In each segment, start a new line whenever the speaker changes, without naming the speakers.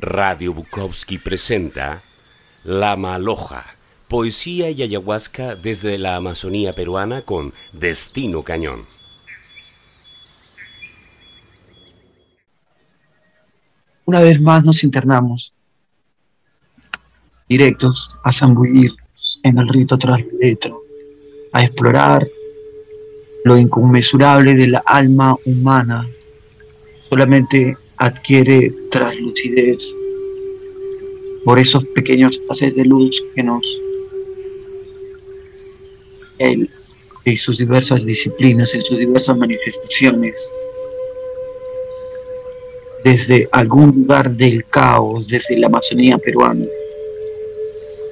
Radio Bukowski presenta La Maloja, poesía y ayahuasca desde la Amazonía peruana con Destino Cañón.
Una vez más nos internamos, directos a zambullir en el rito tras letra, a explorar lo inconmensurable de la alma humana. Solamente adquiere traslucidez por esos pequeños haces de luz que nos él y sus diversas disciplinas, en sus diversas manifestaciones, desde algún lugar del caos, desde la Amazonía peruana.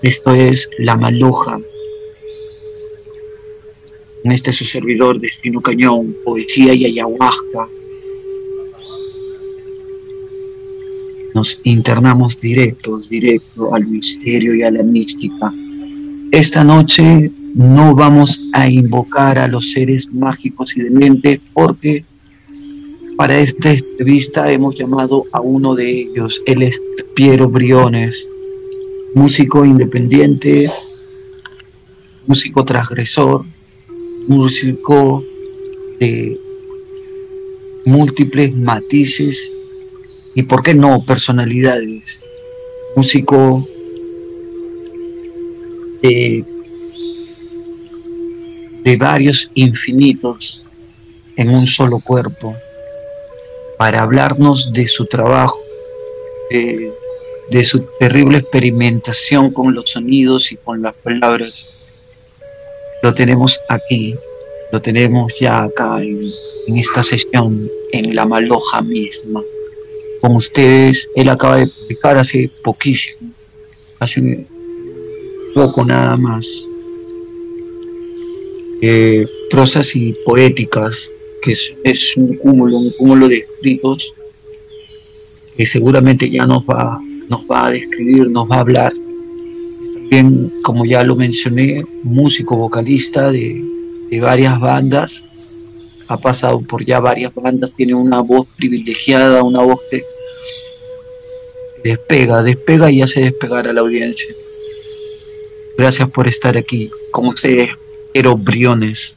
Esto es La Maloja. En este su servidor, Destino Cañón, poesía y ayahuasca, nos internamos directos, directo al misterio y a la mística. Esta noche no vamos a invocar a los seres mágicos y dementes porque para esta entrevista hemos llamado a uno de ellos, él es Piero Briones, músico independiente, músico transgresor, músico de múltiples matices y por qué no personalidades, músico de, de varios infinitos en un solo cuerpo, para hablarnos de su trabajo, de, su terrible experimentación con los sonidos y con las palabras. Lo tenemos aquí, lo tenemos ya acá en esta sesión, en la maloja misma con ustedes. Él acaba de publicar hace poquísimo, hace poco nada más, eh, prosas y poéticas, que es, un cúmulo, un cúmulo de escritos que seguramente ya nos va, nos va a describir, nos va a hablar. También, como ya lo mencioné, músico, vocalista de, de varias bandas, ha pasado por ya varias bandas, tiene una voz privilegiada, una voz que despega, despega y hace despegar a la audiencia. Gracias por estar aquí con ustedes, Ero Briones.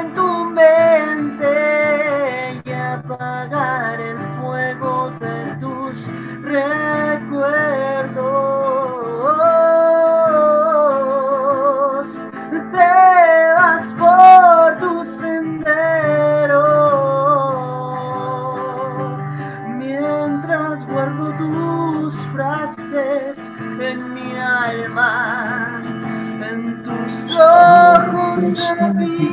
agridulce ángel.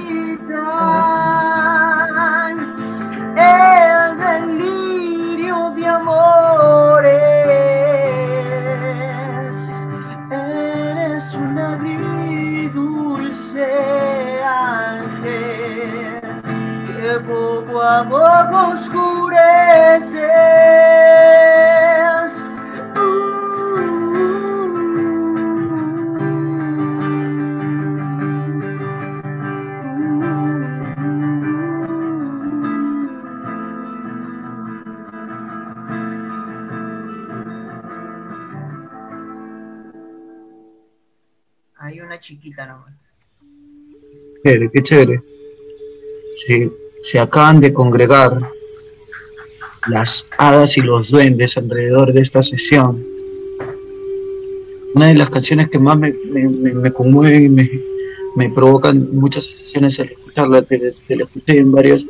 Chiquita nomás.
Chévere, qué chévere. Se, se acaban de congregar las hadas y los duendes alrededor de esta sesión. Una de las canciones que más me, me, me, conmueven y me, me, provocan muchas sesiones al escucharla, te, la escuché en varias,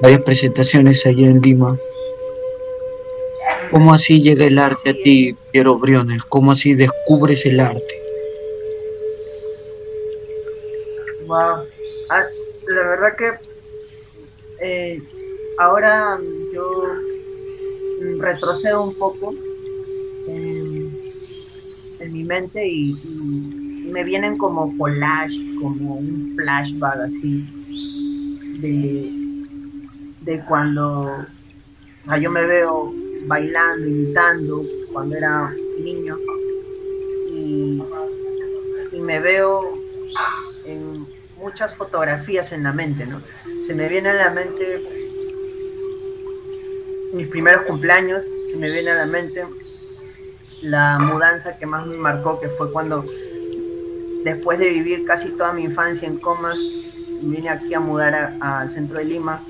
varias presentaciones allá en Lima. ¿Cómo así llega el arte a ti, Piero Briones? ¿Cómo así descubres el arte?
Wow. Ah, la verdad que eh, ahora yo retrocedo un poco en, mi mente y, me vienen como collage, como un flashback así de, de cuando yo me veo bailando, imitando cuando era niño y, y me veo en muchas fotografías en la mente, ¿no? Se me viene a la mente mis primeros cumpleaños, se me viene a la mente la mudanza que más me marcó, que fue cuando después de vivir casi toda mi infancia en Comas, vine aquí a mudar al centro de Lima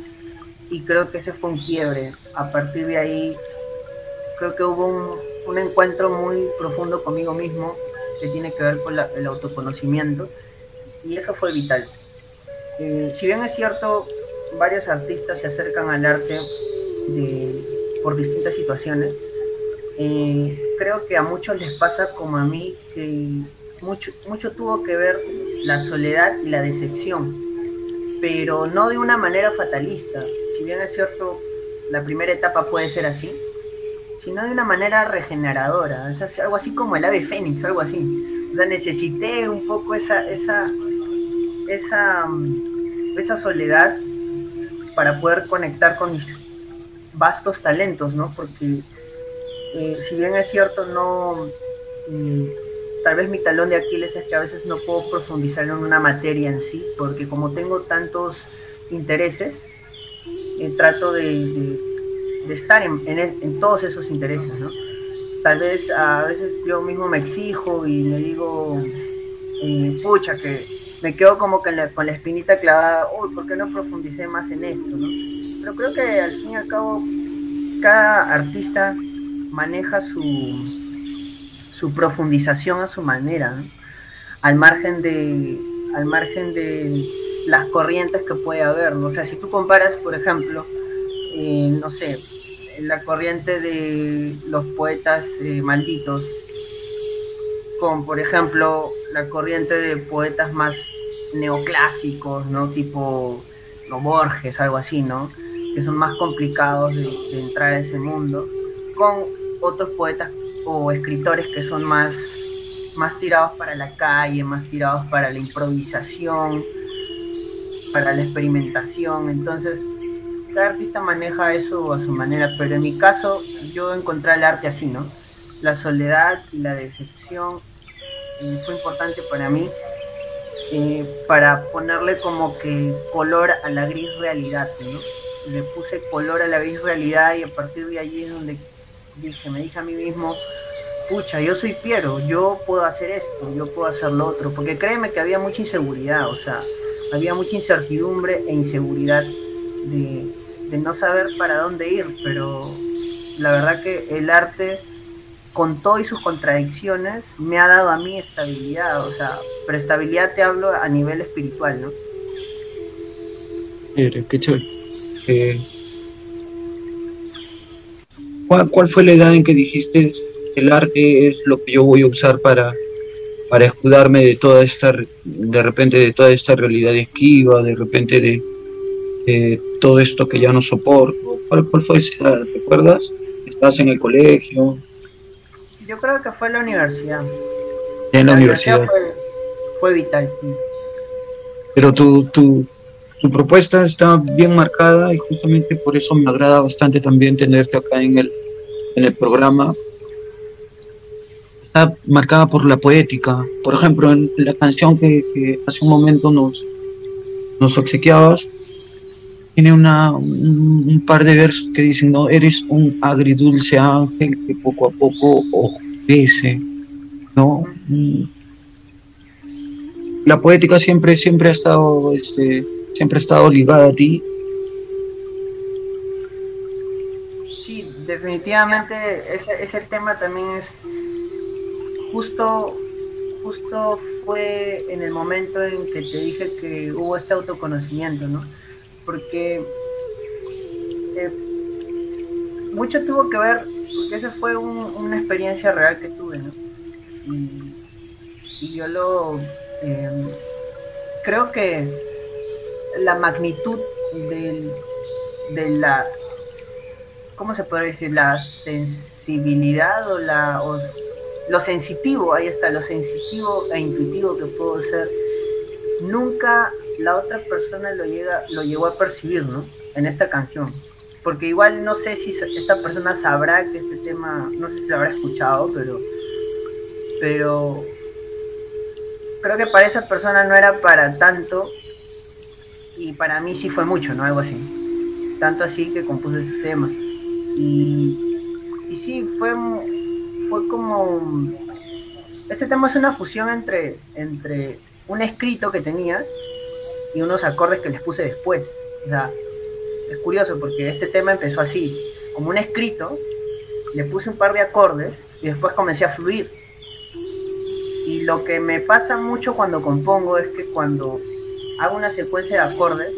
y creo que ese fue un quiebre. A partir de ahí, creo que hubo un, un encuentro muy profundo conmigo mismo que tiene que ver con el autoconocimiento y eso fue vital. Eh, si bien es cierto, varios artistas se acercan al arte por distintas situaciones, eh, creo que a muchos les pasa como a mí, que mucho, mucho tuvo que ver la soledad y la decepción, pero no de una manera fatalista. Si bien es cierto, la primera etapa puede ser así, sino de una manera regeneradora, es algo así como el ave fénix, algo así. O sea, necesité un poco esa, esa, esa, esa soledad para poder conectar con mis vastos talentos, ¿no? Porque eh, si bien es cierto, no, mm, tal vez mi talón de Aquiles es que a veces no puedo profundizar en una materia en sí, porque como tengo tantos intereses, eh, trato de, estar en, en, todos esos intereses, ¿no? Tal vez a veces yo mismo me exijo y me digo, eh, pucha, que me quedo como que con la espinita clavada, uy, ¿por qué no profundicé más en esto? ¿no? Pero creo que al fin y al cabo cada artista maneja su, su profundización a su manera, al margen de al margen de las corrientes que puede haber. ¿no? O sea, si tú comparas, por ejemplo, eh, no sé, la corriente de los poetas eh, malditos, con, por ejemplo, la corriente de poetas más neoclásicos, ¿no? Tipo Borges, algo así, ¿no? Que son más complicados de, entrar a ese mundo, con otros poetas o escritores que son más, más tirados para la calle, más tirados para la improvisación, para la experimentación. Entonces, cada artista maneja eso a su manera, pero en mi caso yo encontré el arte así, ¿no? La soledad y la decepción fue importante para mí eh, para ponerle como que color a la gris realidad, ¿no? Le puse color a la gris realidad y a partir de allí es donde me dije a mí mismo, pucha, yo soy Piero, yo puedo hacer esto, yo puedo hacer lo otro, porque créeme que había mucha inseguridad, o sea, había mucha incertidumbre e inseguridad de no saber para dónde ir, pero la verdad que el arte con todo y sus contradicciones, me ha dado a mí estabilidad, o sea, pero estabilidad te hablo a nivel espiritual, ¿no?
qué chévere. Eh, ¿cuál, fue la edad en que dijiste el arte es lo que yo voy a usar para, para escudarme de toda esta, de repente de toda esta realidad esquiva, de repente de, todo esto que ya no soporto? ¿Cuál, cuál fue esa edad? ¿Recuerdas? ¿Estás en el colegio?
Yo creo que fue la universidad.
En la, universidad.
fue, vital.
Pero tu, tu, tu propuesta está bien marcada y justamente por eso me agrada bastante también tenerte acá en el, en el programa. Está marcada por la poética. Por ejemplo, en la canción que, que hace un momento nos, nos obsequiabas, tiene una, un, par de versos que dicen, no, eres un agridulce ángel que poco a poco oscurece, ¿no? la poética siempre, siempre ha estado, este, siempre ha estado ligada a ti.
Sí, definitivamente ese, ese tema también es justo, justo fue en el momento en que te dije que hubo este autoconocimiento, ¿no? Porque eh, mucho tuvo que ver, porque esa fue una experiencia real que tuve, ¿no? Y, yo lo em, creo que la magnitud del, de la ¿cómo se puede decir? la sensibilidad o la lo sensitivo, ahí está, lo sensitivo e intuitivo que puedo ser, nunca la otra persona lo llega, lo llegó a percibir, ¿no? En esta canción. Porque igual no sé si esta persona sabrá que este tema, no sé si lo habrá escuchado, pero, pero creo que para esa persona no era para tanto y para mí sí fue mucho, ¿no? Algo así. Tanto así que compuse este tema. Y, y sí, fue fue como... Este tema es una fusión entre, entre un escrito que tenía y unos acordes que les puse después. O sea, es curioso porque este tema empezó así, como un escrito, le puse un par de acordes y después comencé a fluir. Y lo que me pasa mucho cuando compongo es que cuando hago una secuencia de acordes,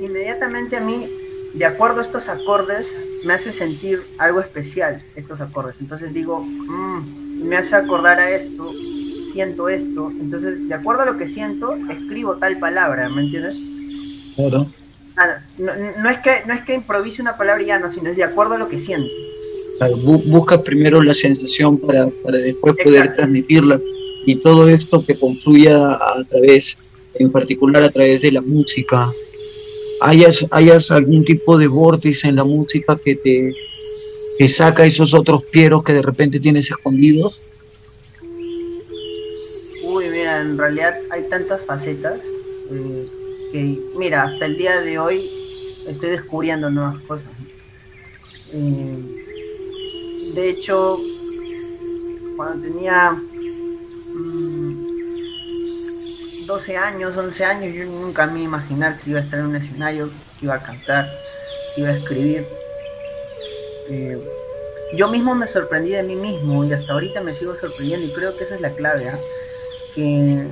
inmediatamente a mí, de acuerdo a estos acordes, me hace sentir algo especial estos acordes. Entonces digo, mm, me hace acordar a esto, siento esto. Entonces, de acuerdo a lo que siento, escribo tal palabra, ¿me entiendes?
Claro.
no, es que, no es que improvise una palabra y ya no, sino es de acuerdo a lo que siento.
busca primero la sensación para, para después poder transmitirla y todo esto que confluya a través, en particular a través de la música, hayas, hayas algún tipo de vórtice en la música que te que saca esos otros pieros que de repente tienes escondidos?
En realidad hay tantas facetas eh, que, mira, hasta el día de hoy estoy descubriendo nuevas cosas. Eh, de hecho, cuando tenía 12 años, 11 años, yo nunca me iba a imaginar que iba a estar en un escenario, que iba a cantar, que iba a escribir. Eh, yo mismo me sorprendí de mí mismo y hasta ahorita me sigo sorprendiendo y creo que esa es la clave, ¿ah? Que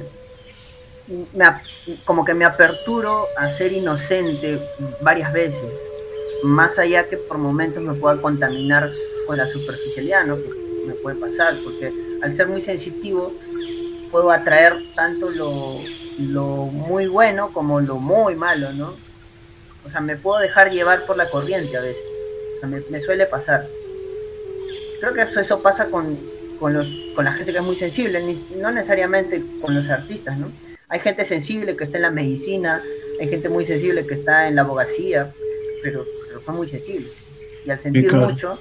como que me aperturo a ser inocente varias veces, más allá que por momentos me pueda contaminar con la superficialidad, ¿no? que me puede pasar, porque al ser muy sensitivo puedo atraer tanto lo, muy bueno como lo muy malo, ¿no? O sea, me puedo dejar llevar por la corriente a veces. O sea, me, suele pasar. Creo que eso, eso pasa con, con, los, con la gente que es muy sensible, no necesariamente con los artistas, ¿no? Hay gente sensible que está en la medicina, hay gente muy sensible que está en la abogacía, pero, pero son muy sensibles. Y al sentir mucho,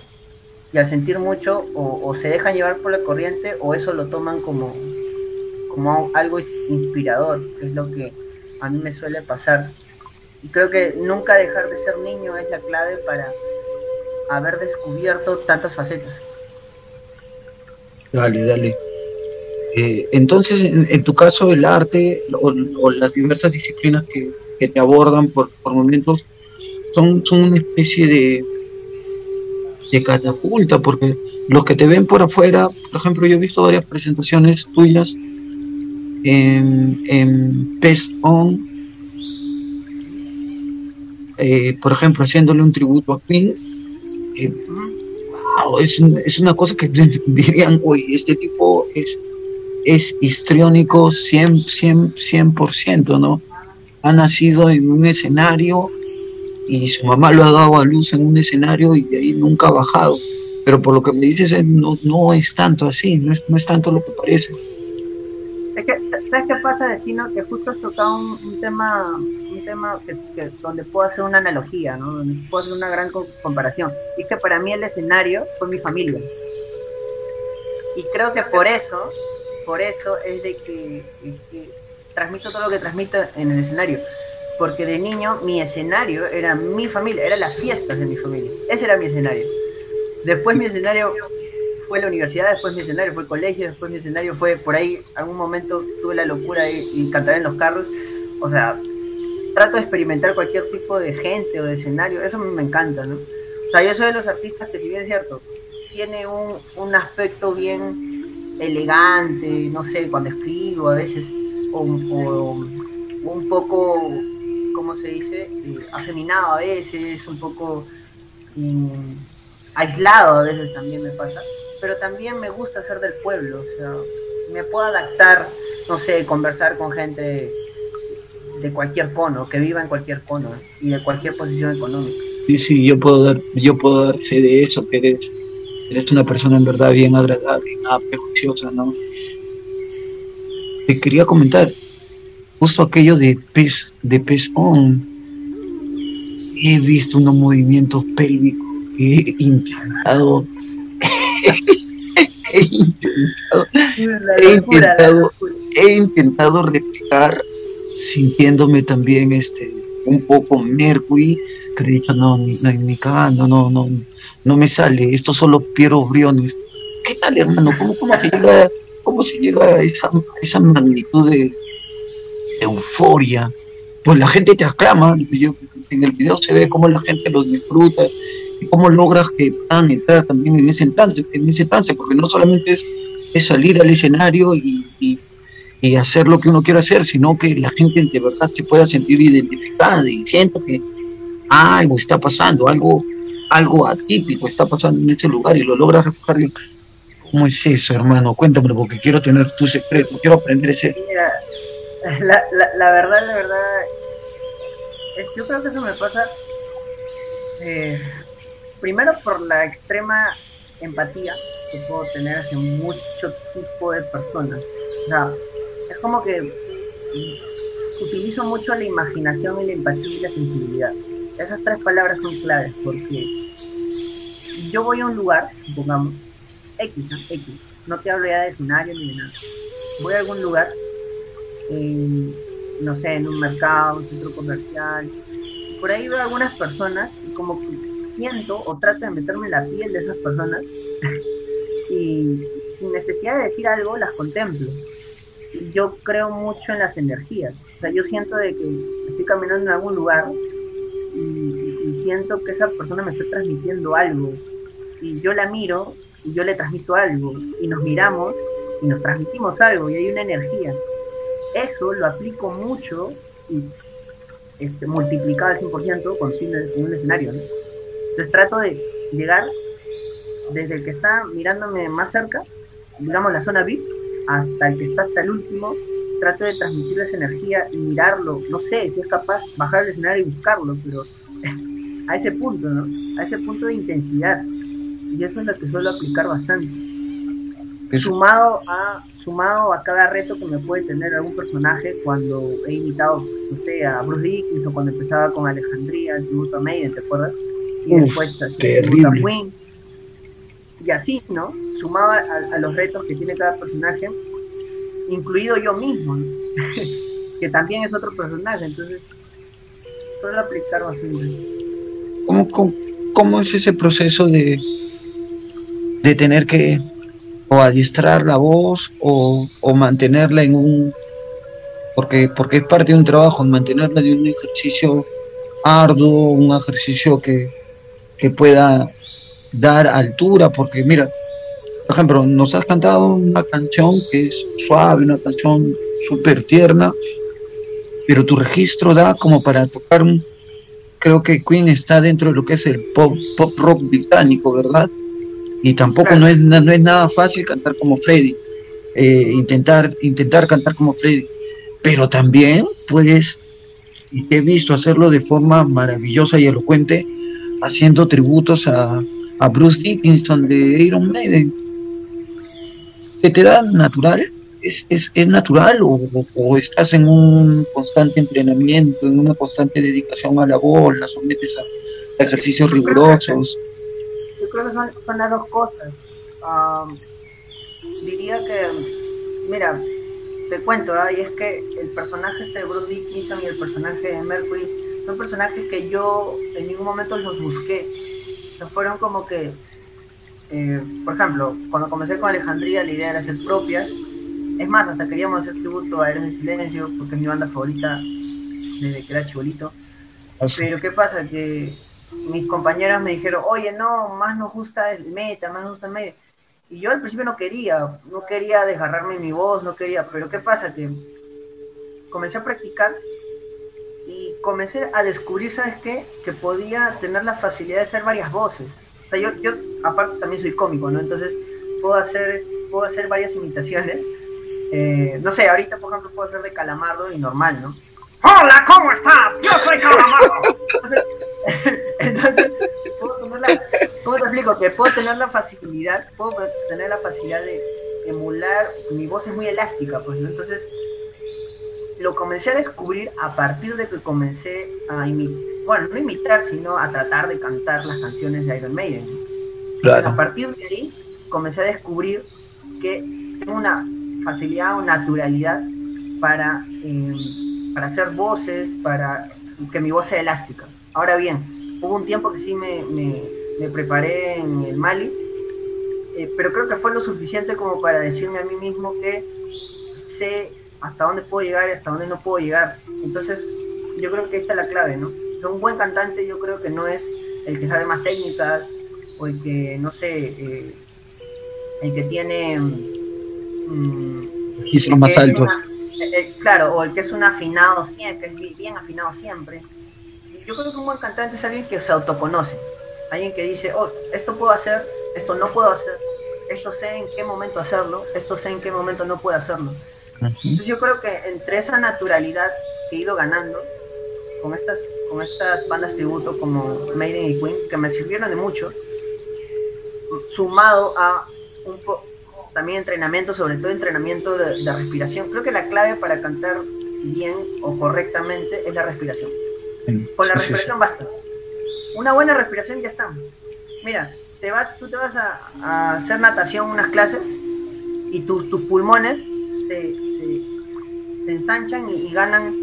y al sentir mucho, o, o, se dejan llevar por la corriente, o eso lo toman como, como algo inspirador, que es lo que a mí me suele pasar. Y creo que nunca dejar de ser niño es la clave para haber descubierto tantas facetas.
Dale, dale. Eh, entonces, en, tu caso, el arte o, las diversas disciplinas que, te abordan por, momentos son, son una especie de, de catapulta, porque los que te ven por afuera, por ejemplo, yo he visto varias presentaciones tuyas en, en Pest On, eh, por ejemplo, haciéndole un tributo a Queen. Eh, es, una cosa que dirían, oye, este tipo es, es histriónico 100%, 100, 100%, ¿no? Ha nacido en un escenario y su mamá lo ha dado a luz en un escenario y de ahí nunca ha bajado. Pero por lo que me dices, no, no es tanto así, no es, no es tanto lo que parece.
¿Sabes qué pasa, Destino? Que justo has tocado un tema que, donde puedo hacer una analogía, ¿no? Donde puedo hacer una gran comparación. Es que para mí el escenario fue mi familia. Y creo que por eso, por eso es de que, transmito todo lo que transmito en el escenario. Porque de niño mi escenario era mi familia, eran las fiestas de mi familia. Ese era mi escenario. Después mi escenario fue la universidad, después mi escenario fue el colegio, después mi escenario fue por ahí, algún momento tuve la locura y cantar en los carros. O sea, trato de experimentar cualquier tipo de gente o de escenario, eso me encanta, ¿no? O sea, yo soy de los artistas que si bien cierto, tiene un, un aspecto bien elegante, no sé, cuando escribo a veces, o un poco, ¿cómo se dice? Eh, afeminado a veces, un poco mm, aislado a veces también me pasa, pero también me gusta ser del pueblo, o sea, me puedo adaptar, no sé, conversar con gente de cualquier cono, que viva en cualquier cono y de cualquier posición económica.
Sí, sí, yo puedo dar, yo puedo dar fe de eso, que eres, eres una persona en verdad bien agradable, nada prejuiciosa, ¿no? Te quería comentar, justo aquello de pez, de pez on, he visto unos movimientos pélvicos he intentado, he intentado, he intentado, he intentado replicar sintiéndome también este un poco Mercury, que he dicho, no, ni, ni, cagando, no, no, no me sale, esto solo Piero Briones. ¿Qué tal, hermano? ¿Cómo, cómo se llega, cómo se llega a esa, esa magnitud de, de euforia? Pues la gente te aclama, yo, en el video se ve cómo la gente los disfruta y cómo logras que puedan entrar también en ese trance, en ese trance porque no solamente es, es salir al escenario y, y y hacer lo que uno quiera hacer, sino que la gente de verdad se pueda sentir identificada y sienta que algo está pasando, algo, algo atípico está pasando en ese lugar y lo logra reflejar. ¿Cómo es eso, hermano? Cuéntame, porque quiero tener tu secreto, quiero aprender ese.
Mira, la, la, verdad, la verdad, yo creo que eso me pasa eh, primero por la extrema empatía que puedo tener hacia mucho tipo de personas. O sea, es como que utilizo mucho la imaginación y la empatía y la sensibilidad. Esas tres palabras son claves porque yo voy a un lugar, supongamos, X, ¿no? X, no te hablo ya de escenario ni de nada. Voy a algún lugar, no sé, en un mercado, un centro comercial, por ahí veo a algunas personas y como que siento o trato de meterme en la piel de esas personas y sin necesidad de decir algo las contemplo yo creo mucho en las energías. O sea, yo siento de que estoy caminando en algún lugar y, siento que esa persona me está transmitiendo algo. Y yo la miro y yo le transmito algo. Y nos miramos y nos transmitimos algo y hay una energía. Eso lo aplico mucho y este, multiplicado al 100% con en un escenario. ¿no? Entonces trato de llegar desde el que está mirándome más cerca, digamos la zona VIP, hasta el que está hasta el último, trato de transmitir esa energía y mirarlo, no sé si es capaz bajar el escenario y buscarlo, pero a ese punto, ¿no? A ese punto de intensidad. Y eso es lo que suelo aplicar bastante. Sumado a, sumado a cada reto que me puede tener algún personaje cuando he imitado, no sé, a Bruce Dickens o cuando empezaba con Alejandría, el tributo a Maiden, ¿te acuerdas? Y
Uf,
después
terrible.
Queen. Y así, ¿no? Sumado a, los retos que tiene cada personaje, incluido yo mismo, que también es otro personaje, entonces suelo aplicar bastante.
¿Cómo, cómo, cómo es ese proceso de, de tener que o adiestrar la voz o, o, mantenerla en un porque porque es parte de un trabajo mantenerla de un ejercicio arduo un ejercicio que, que pueda dar altura porque mira por ejemplo nos has cantado una canción que es suave una canción súper tierna pero tu registro da como para tocar un creo que Queen está dentro de lo que es el pop, pop rock británico, ¿verdad? Y tampoco claro. no, es, no es nada fácil cantar como Freddy, eh, intentar, intentar cantar como Freddy, pero también puedes, y te he visto hacerlo de forma maravillosa y elocuente, haciendo tributos a, a Bruce Dickinson de Iron Maiden. ¿Se te da natural? ¿Es, es, es natural o, o, estás en un constante entrenamiento, en una constante dedicación a la voz, la sometes a, a ejercicios rigurosos?
Yo creo que son, son las dos cosas. Um, diría que, mira, te cuento, ¿eh? y es que el personaje este de Bruce Dickinson y el personaje de Mercury son personajes que yo en ningún momento los busqué. O sea, fueron como que eh, por ejemplo, cuando comencé con Alejandría, la idea era hacer propias. Es más, hasta queríamos hacer tributo a Héroes de Silencio, porque es mi banda favorita desde que era chibolito. Ah, Pero ¿qué pasa? Que mis compañeras me dijeron, oye, no, más nos gusta el meta, más nos gusta el medio. Y yo al principio no quería, no quería desgarrarme mi voz, no quería, pero ¿qué pasa? Que comencé a practicar y comencé a descubrir, ¿sabes qué? Que podía tener la facilidad de hacer varias voces. O sea, yo, yo aparte también soy cómico, ¿no? Entonces puedo hacer, puedo hacer varias imitaciones. Eh, no sé, ahorita por ejemplo puedo hacer de calamardo y normal, ¿no? Hola, ¿cómo estás? Yo soy calamardo. Entonces, ¿puedo tener la, ¿cómo te explico? Que puedo tener la facilidad, puedo tener la facilidad de emular, mi voz es muy elástica, pues, ¿no? Entonces, lo comencé a descubrir a partir de que comencé a imitar, bueno, no imitar, sino a tratar de cantar las canciones de Iron Maiden. A partir de ahí comencé a descubrir que tengo una facilidad o naturalidad para, eh, para hacer voces, para que mi voz sea elástica. Ahora bien, hubo un tiempo que sí me, me, preparé en el Mali, eh, pero creo que fue lo suficiente como para decirme a mí mismo que sé hasta dónde puedo llegar y hasta dónde no puedo llegar. Entonces, yo creo que esta es la clave, ¿no? Un buen cantante yo creo que no es el que sabe más técnicas o el que, no sé, eh, el que tiene...
Mm, son más altos.
Eh, eh, claro, o el que es un afinado siempre, que es bien afinado siempre. Yo creo que un buen cantante es alguien que se autoconoce, alguien que dice, oh, esto puedo hacer, esto no puedo hacer, esto sé en qué momento hacerlo, esto sé en qué momento no puedo hacerlo. Entonces yo creo que entre esa naturalidad que he ido ganando con estas, con estas bandas tributo como Maiden y Queen, que me sirvieron de mucho, sumado a un también entrenamiento, sobre todo entrenamiento de, respiración. Creo que la clave para cantar bien o correctamente es la respiración. Con la respiración basta. Una buena respiración ya está. Mira, te vas, tú te vas a, hacer natación unas clases y tus pulmones se, ensanchan y, ganan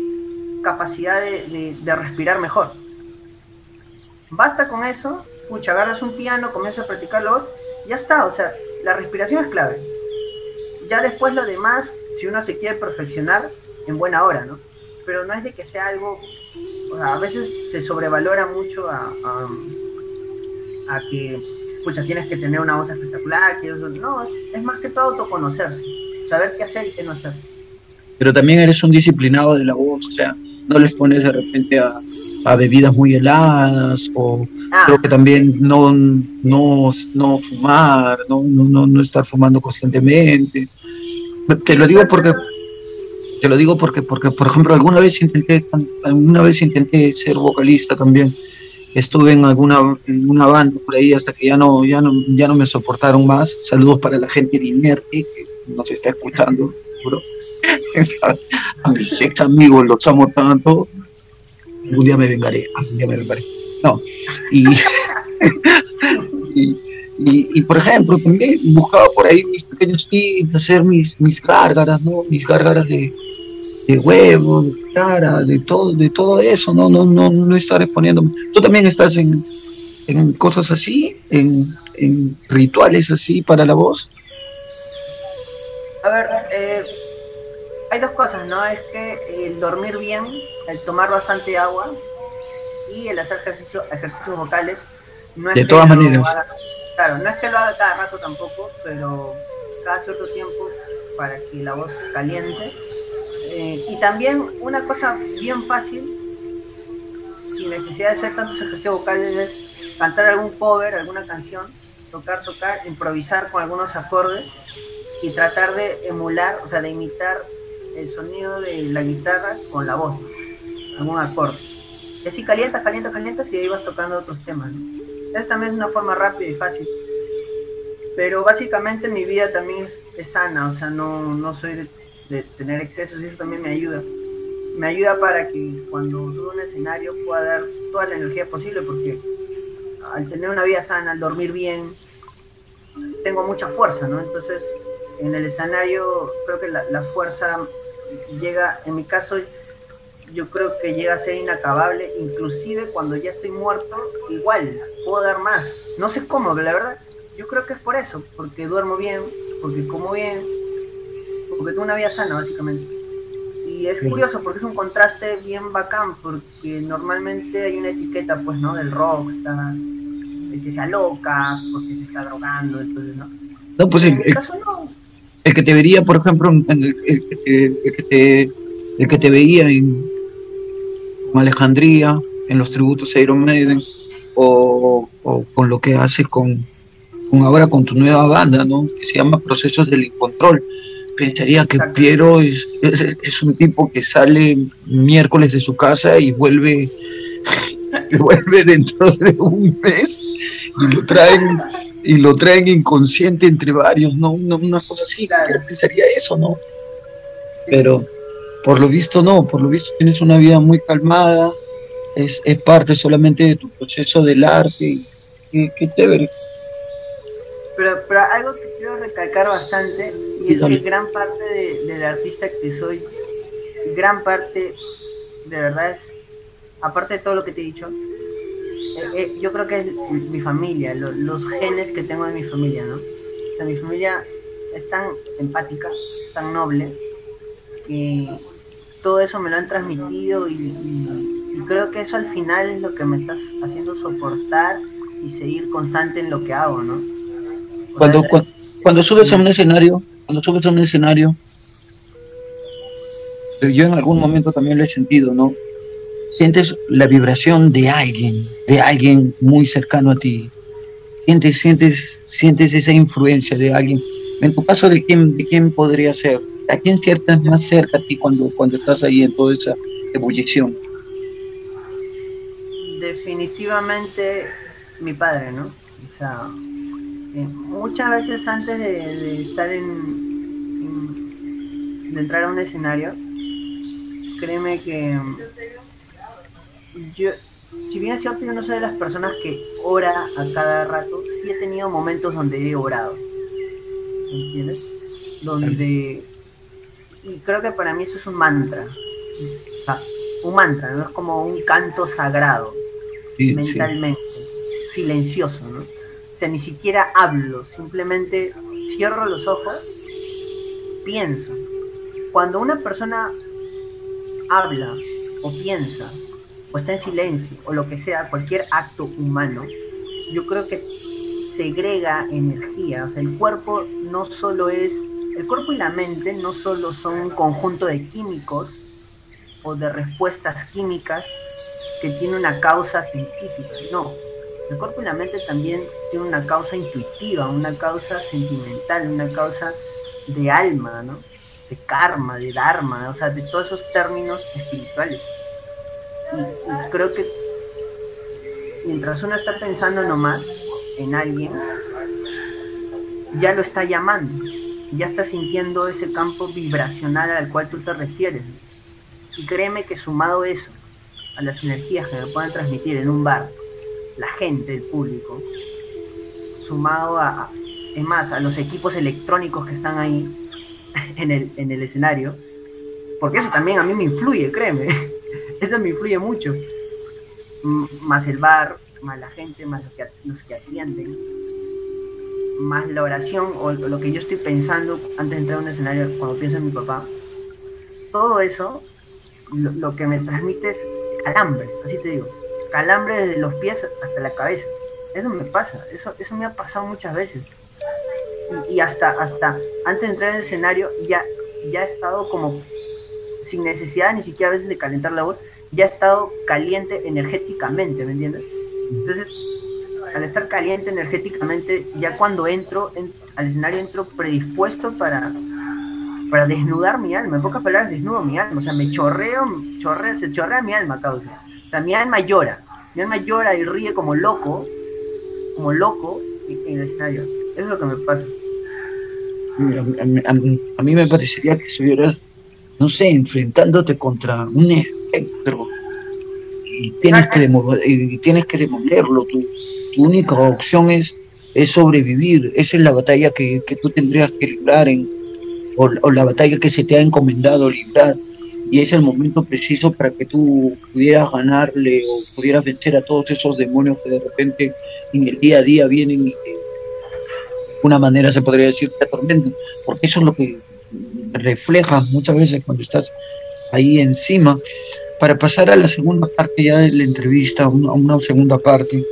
capacidad de, respirar mejor. Basta con eso, pucha, agarras un piano, comienzas a practicarlo, ya está, o sea, la respiración es clave. Ya después lo demás, si uno se quiere perfeccionar, en buena hora, ¿no? Pero no es de que sea algo, o sea, a veces se sobrevalora mucho a, a, que, pucha, tienes que tener una voz espectacular, que no, es más que todo autoconocerse, saber qué hacer y qué no hacer
pero también eres un disciplinado de la voz, o sea, no les pones de repente a, bebidas muy heladas o ah. creo que también no, no, no fumar, no, no, no estar fumando constantemente. Te lo digo porque te lo digo porque porque por ejemplo alguna vez intenté alguna vez intenté ser vocalista también estuve en alguna en una banda por ahí hasta que ya no ya no ya no me soportaron más saludos para la gente de Inerte que nos está escuchando seguro a mis ex amigos los amo tanto, algún día me vengaré, algún día me vengaré. No, y, y, por ejemplo, también buscaba por ahí mis pequeños tips, hacer mis, mis gárgaras, ¿no? Mis gárgaras de, de huevo, de cara, de todo, de todo eso, no, no, no, no estar exponiendo. Tú también estás en, en cosas así, en, en rituales así para la voz.
A ver, eh, hay dos cosas, ¿no? Es que el dormir bien, el tomar bastante agua y el hacer ejercicio, ejercicios vocales.
No es de todas maneras.
claro, no es que lo haga cada rato tampoco, pero cada cierto tiempo para que la voz caliente. Eh, y también una cosa bien fácil, sin necesidad de hacer tantos ejercicios vocales, es cantar algún cover, alguna canción, tocar, tocar, improvisar con algunos acordes y tratar de emular, o sea, de imitar el sonido de la guitarra con la voz, algún acorde. Y así calientas, calientas, calientas y ahí vas tocando otros temas. Esa también es una forma rápida y fácil. Pero básicamente mi vida también es, sana, o sea, no, no soy de, tener excesos y eso también me ayuda. Me ayuda para que cuando subo un escenario pueda dar toda la energía posible, porque al tener una vida sana, al dormir bien, tengo mucha fuerza, ¿no? Entonces, en el escenario creo que la, la fuerza llega, en mi caso, yo creo que llega a ser inacabable, inclusive cuando ya estoy muerto, igual, puedo dar más. No sé cómo, la verdad, yo creo que es por eso, porque duermo bien, porque como bien, porque tengo una vida sana, básicamente. Y es curioso porque es un contraste bien bacán, porque normalmente hay una etiqueta, pues, ¿no? Del rockstar, el que se aloca, porque se está drogando, entonces, ¿no?
No, pues el, el, caso, no. El que te vería, por ejemplo, el, el, que, te, el que te veía en Alejandría, en los tributos a Iron Maiden, o, o con lo que hace con, con, ahora con tu nueva banda, ¿no? Que se llama Procesos del Incontrol. Pensaría que Piero es, es, es, un tipo que sale miércoles de su casa y vuelve, y vuelve dentro de un mes y lo traen y lo traen inconsciente entre varios, ¿no? Una, una cosa así, claro. pensaría eso, ¿no? Pero por lo visto no, por lo visto tienes una vida muy calmada, es, es parte solamente de tu proceso del arte y qué chévere.
Pero, pero algo que quiero recalcar bastante, y es que gran parte de, del artista que soy, gran parte, de verdad es, aparte de todo lo que te he dicho, eh, eh, yo creo que es mi familia, lo, los genes que tengo de mi familia, ¿no? O sea, mi familia es tan empática, tan noble, que todo eso me lo han transmitido y, y, y creo que eso al final es lo que me está haciendo soportar y seguir constante en lo que hago, ¿no?
Cuando, cuando, cuando, subes a un escenario, cuando subes a un escenario, yo en algún momento también lo he sentido, ¿no? Sientes la vibración de alguien, de alguien muy cercano a ti. Sientes, sientes, sientes esa influencia de alguien. En tu caso, ¿de quién, de quién podría ser? ¿A quién sientes más cerca a ti cuando, cuando estás ahí en toda esa ebullición?
Definitivamente mi padre, ¿no? O sea, eh, muchas veces antes de, estar en, en, de entrar a un escenario, créeme que yo, si bien es cierto, yo no soy de las personas que ora a cada rato, sí he tenido momentos donde he orado. ¿Entiendes? Donde. Y creo que para mí eso es un mantra. O sea, un mantra, ¿no? Es como un canto sagrado. Sí, mentalmente. Sí. Silencioso, ¿no? O sea, ni siquiera hablo, simplemente cierro los ojos, pienso. Cuando una persona habla o piensa está en silencio o lo que sea, cualquier acto humano, yo creo que segrega energía. El cuerpo no solo es, el cuerpo y la mente no solo son un conjunto de químicos o de respuestas químicas que tiene una causa científica, no. El cuerpo y la mente también tienen una causa intuitiva, una causa sentimental, una causa de alma, ¿no? De karma, de dharma, o sea, de todos esos términos espirituales. Y, creo que mientras uno está pensando nomás en alguien, ya lo está llamando, ya está sintiendo ese campo vibracional al cual tú te refieres. Y créeme que sumado eso, a las energías que me puedan transmitir en un bar, la gente, el público, sumado a, es más, a los equipos electrónicos que están ahí en el, en el escenario, porque eso también a mí me influye, créeme, eso me influye mucho, más el bar, más la gente, más los que, los que atienden, más la oración o lo que yo estoy pensando antes de entrar a un escenario cuando pienso en mi papá, todo eso lo, lo que me transmite es calambre, así te digo calambre desde los pies hasta la cabeza. Eso me pasa, eso, eso me ha pasado muchas veces. Y, hasta, hasta antes de entrar en escenario ya, ya he estado como sin necesidad ni siquiera a veces de calentar la voz, ya he estado caliente energéticamente, ¿me entiendes? Entonces, al estar caliente energéticamente, ya cuando entro en, al escenario entro predispuesto para, para desnudar mi alma. En pocas palabras, desnudo mi alma. O sea, me chorreo, chorreo se chorrea mi alma, causa. O sea, mi alma llora. Mi alma llora y ríe como loco, como loco en el escenario. Eso es lo que me pasa.
A, a, mí me parecería que estuvieras, no sé, enfrentándote contra un espectro y tienes, que, demoler, demolerlo. Tu, única opción es, es sobrevivir. Esa es la batalla que, que tú tendrías que librar en, o, la batalla que se te ha encomendado librar y es el momento preciso para que tú pudieras ganarle o pudieras vencer a todos esos demonios que de repente en el día a día vienen y te, alguna manera se podría decir te atormentan, porque eso es lo que refleja muchas veces cuando estás ahí encima. Para pasar a la segunda parte ya de la entrevista, a una, segunda parte,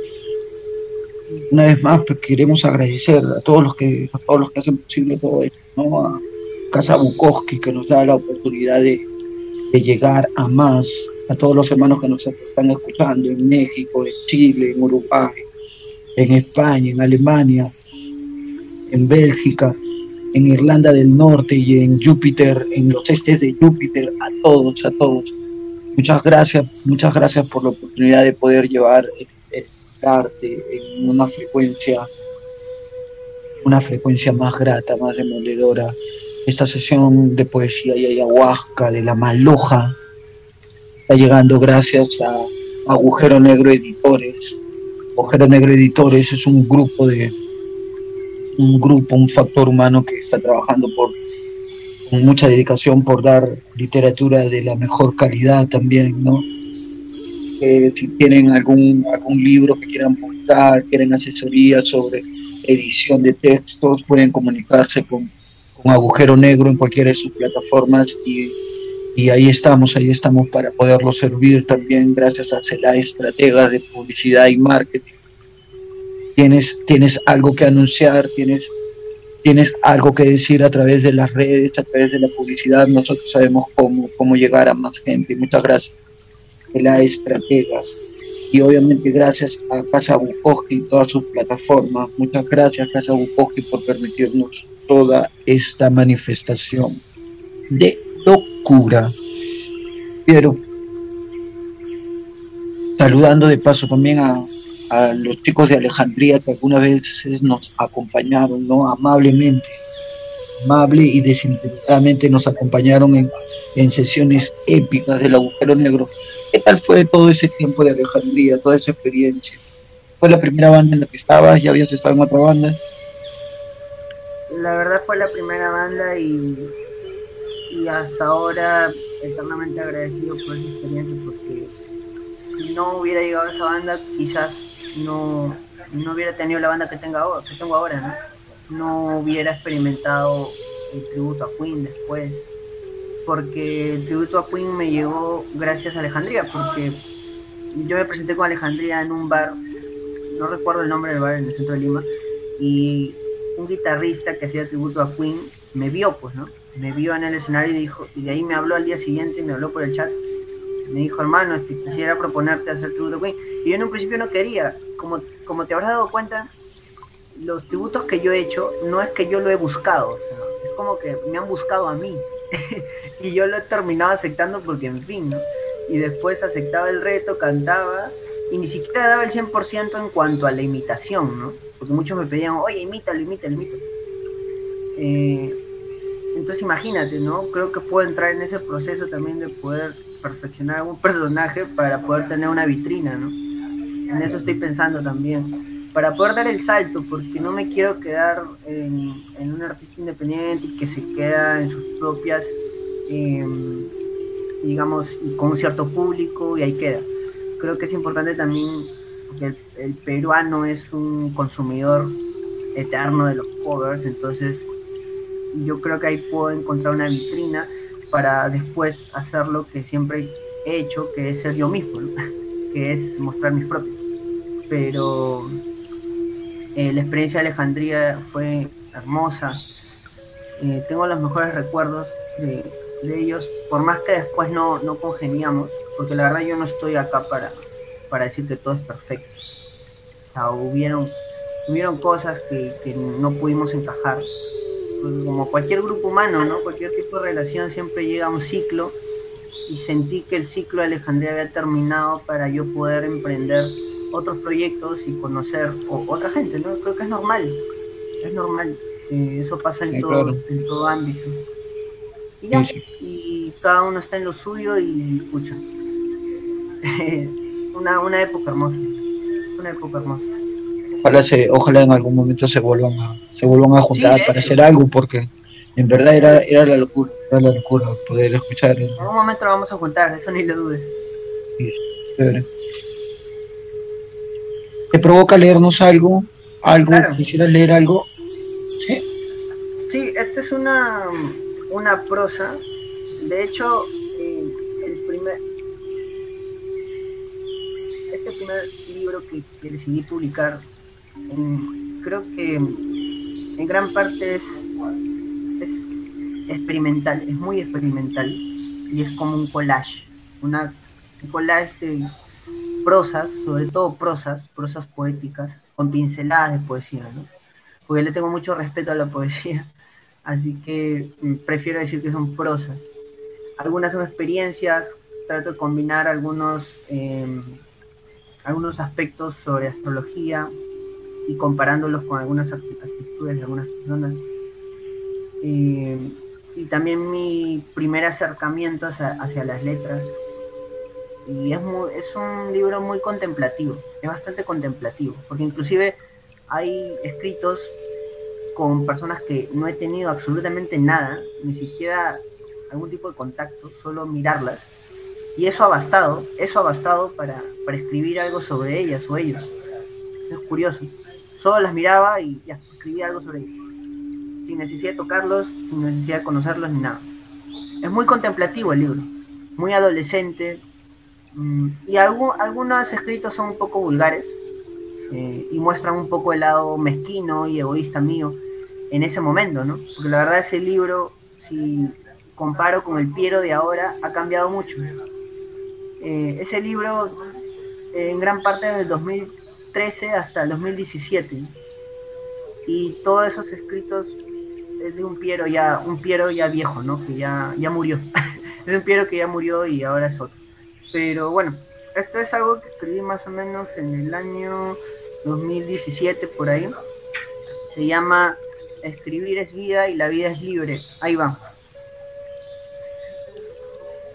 una vez más pues, queremos agradecer a todos los que a todos los que hacen posible todo esto, ¿no? a Casa Bukowski que nos da la oportunidad de, de llegar a más, a todos los hermanos que nos están escuchando en México, en Chile, en Uruguay, en España, en Alemania, en Bélgica, en Irlanda del Norte y en Júpiter, en los estes de Júpiter, a todos, a todos. Muchas gracias, muchas gracias por la oportunidad de poder llevar el, arte en una frecuencia, una frecuencia más grata, más demoledora. Esta sesión de poesía y ayahuasca de la maloja está llegando gracias a Agujero Negro Editores. Agujero Negro Editores es un grupo de un grupo, un factor humano que está trabajando por, con mucha dedicación por dar literatura de la mejor calidad también, ¿no? si tienen algún, algún libro que quieran publicar, quieren asesoría sobre edición de textos, pueden comunicarse con, con Agujero Negro en cualquiera de sus plataformas y, y, ahí estamos, ahí estamos para poderlo servir también gracias a CELA Estrategas de Publicidad y Marketing tienes, tienes algo que anunciar, tienes, tienes algo que decir a través de las redes, a través de la publicidad, nosotros sabemos cómo, cómo llegar a más gente. Muchas gracias las estrategas. Y obviamente gracias a Casa Bukowski y todas sus plataformas. Muchas gracias Casa Bukowski por permitirnos toda esta manifestación de locura. Pero saludando de paso también a, a los chicos de Alejandría que algunas veces nos acompañaron, ¿no? Amablemente, amable y desinteresadamente nos acompañaron en, en sesiones épicas del agujero negro. ¿Qué tal fue todo ese tiempo de Alejandría, toda esa experiencia? ¿Fue la primera banda en la que estabas? ¿Ya habías estado en otra banda?
La verdad fue la primera banda y, y hasta ahora eternamente agradecido por esa experiencia porque si no hubiera llegado a esa banda quizás no, no hubiera tenido la banda que, tenga ahora, que tengo ahora, ¿no? Hubiera experimentado el tributo a Queen después. Porque el tributo a Queen me llegó gracias a Alejandría, porque yo me presenté con Alejandría en un bar, no recuerdo el nombre del bar en el centro de Lima, y un guitarrista que hacía tributo a Queen me vio, pues, ¿no? Me vio en el escenario y dijo, y de ahí me habló al día siguiente, me habló por el chat, me dijo, hermano, este, quisiera proponerte hacer tributo a Queen. Y yo en un principio no quería, como, como te habrás dado cuenta, los tributos que yo he hecho no es que yo lo he buscado, es como que me han buscado a mí. y yo lo he terminado aceptando porque en fin, ¿no? Y después aceptaba el reto, cantaba y ni siquiera daba el 100% en cuanto a la imitación, ¿no? Porque muchos me pedían, oye, imítalo, imítalo, imítalo. Eh, entonces imagínate, ¿no? Creo que puedo entrar en ese proceso también de poder perfeccionar un personaje para poder tener una vitrina, ¿no? En eso estoy pensando también. Para poder dar el salto, porque no me quiero quedar en, un artista independiente que se queda en sus propias, em, digamos, con un cierto público y ahí queda. Creo que es importante también que el, peruano es un consumidor eterno de los covers, entonces yo creo que ahí puedo encontrar una vitrina para después hacer lo que siempre he hecho, que es ser yo mismo, que es mostrar mis propios pero eh, la experiencia de Alejandría fue hermosa. Eh, tengo los mejores recuerdos de, ellos, por más que después no, no congeniamos, porque la verdad yo no estoy acá para, para decir que todo es perfecto. O sea, hubieron, hubieron cosas que, que no pudimos encajar. Pues, como cualquier grupo humano, ¿no? Cualquier tipo de relación siempre llega a un ciclo y sentí que el ciclo de Alejandría había terminado para yo poder emprender otros proyectos y conocer otra gente, ¿no? Creo que es normal, es normal, eh, eso pasa en, todo, en todo ámbito. Y ya, y cada uno está en lo suyo y escucha. una, una época hermosa, una época hermosa.
Ojalá, se, ojalá en algún momento se vuelvan a, se vuelvan a juntar para hacer algo, porque en verdad era, era la locura, era la locura poder escuchar.
En algún momento lo vamos a juntar, eso ni lo dudes. Sí,
¿Te provoca leernos algo? ¿Algo? ¿Quisieras leer algo? ¿Sí?
Sí, esta es una, una prosa. De hecho, eh, el primer, este primer libro que, decidí publicar, creo que en gran parte es, es experimental, es muy experimental y es como un collage, una, un collage de prosas, sobre todo prosas, prosas poéticas, con pinceladas de poesía, ¿no? Porque le tengo mucho respeto a la poesía, así que mm, prefiero decir que son prosas. Algunas son experiencias, trato de combinar algunos, em, algunos aspectos sobre astrología y comparándolos con algunas actitudes de algunas personas. Em, y también mi primer acercamiento hacia las letras, y es, es un libro muy contemplativo, es bastante contemplativo, porque inclusive hay escritos con personas que no he tenido absolutamente nada, ni siquiera algún tipo de contacto, solo mirarlas. Y eso ha bastado, eso ha bastado para, para escribir algo sobre ellas o ellos. Es curioso. Solo las miraba y ya, escribía algo sobre ellos. Sin necesidad de tocarlos, sin necesidad de conocerlos ni nada. Es muy contemplativo el libro, muy adolescente, Mm, y algunos escritos son un poco vulgares eh, y muestran un poco el lado mezquino y egoísta mío en ese momento, ¿no? Porque la verdad ese libro, si comparo con el Piero de ahora, ha cambiado mucho. Eh, ese libro, en gran parte del 2013 hasta el 2017, y todos esos escritos es de un Piero ya, un Piero ya viejo, ¿no? Que ya, ya murió. es un Piero que ya murió y ahora es otro. Pero bueno, esto es algo que escribí más o menos en el año 2017 por ahí. Se llama Escribir es vida y la vida es libre. Ahí va.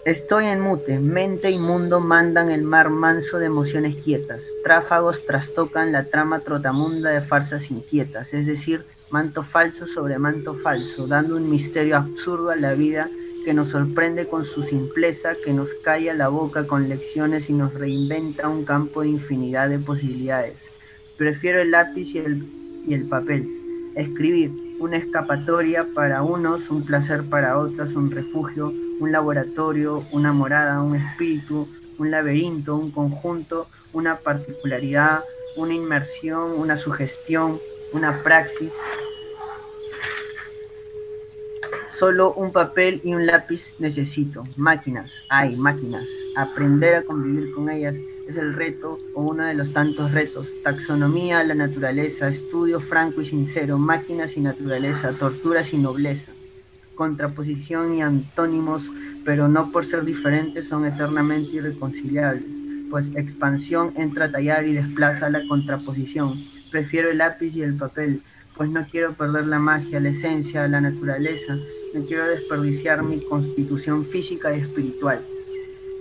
Estoy en mute, mente y mundo mandan el mar manso de emociones quietas, tráfagos trastocan la trama trotamunda de farsas inquietas, es decir, manto falso sobre manto falso, dando un misterio absurdo a la vida que nos sorprende con su simpleza, que nos calla la boca con lecciones y nos reinventa un campo de infinidad de posibilidades. Prefiero el lápiz y el, y el papel. Escribir, una escapatoria para unos, un placer para otros, un refugio, un laboratorio, una morada, un espíritu, un laberinto, un conjunto, una particularidad, una inmersión, una sugestión, una praxis, Solo un papel y un lápiz necesito. Máquinas, hay máquinas. Aprender a convivir con ellas es el reto o uno de los tantos retos. Taxonomía, la naturaleza, estudio franco y sincero, máquinas y naturaleza, torturas y nobleza. Contraposición y antónimos, pero no por ser diferentes son eternamente irreconciliables, pues expansión entra a tallar y desplaza la contraposición. Prefiero el lápiz y el papel, pues no quiero perder la magia, la esencia, la naturaleza, no quiero desperdiciar mi constitución física y espiritual.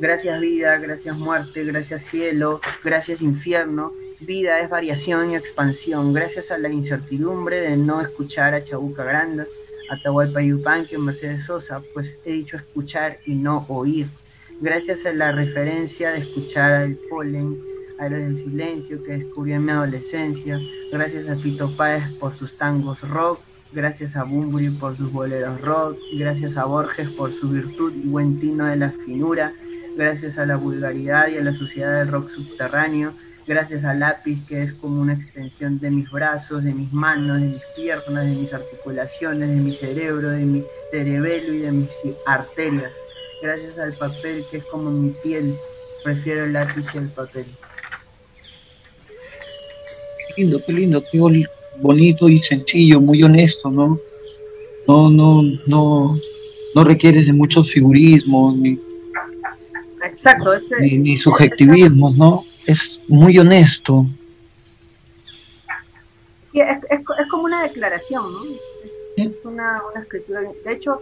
Gracias vida, gracias muerte, gracias cielo, gracias infierno. Vida es variación y expansión. Gracias a la incertidumbre de no escuchar a Chabuca Granda, a Tahualpa Yupanqui o Mercedes Sosa, pues he dicho escuchar y no oír. Gracias a la referencia de escuchar al polen, a del silencio que descubrí en mi adolescencia, Gracias a Fito Páez por sus tangos rock, gracias a Bumburi por sus boleros rock, gracias a Borges por su virtud y buen tino de la finura, gracias a la vulgaridad y a la suciedad del rock subterráneo, gracias al lápiz que es como una extensión de mis brazos, de mis manos, de mis piernas, de mis articulaciones, de mi cerebro, de mi cerebelo y de mis arterias, gracias al papel que es como mi piel, prefiero el lápiz y el papel
lindo, qué lindo, qué bonito y sencillo, muy honesto, ¿no? No, no, no, no requieres de muchos figurismos ni,
Exacto,
ni, subjetivismos, ¿no? Es muy honesto.
es, es, como una declaración, ¿no? Es una, una escritura. De hecho,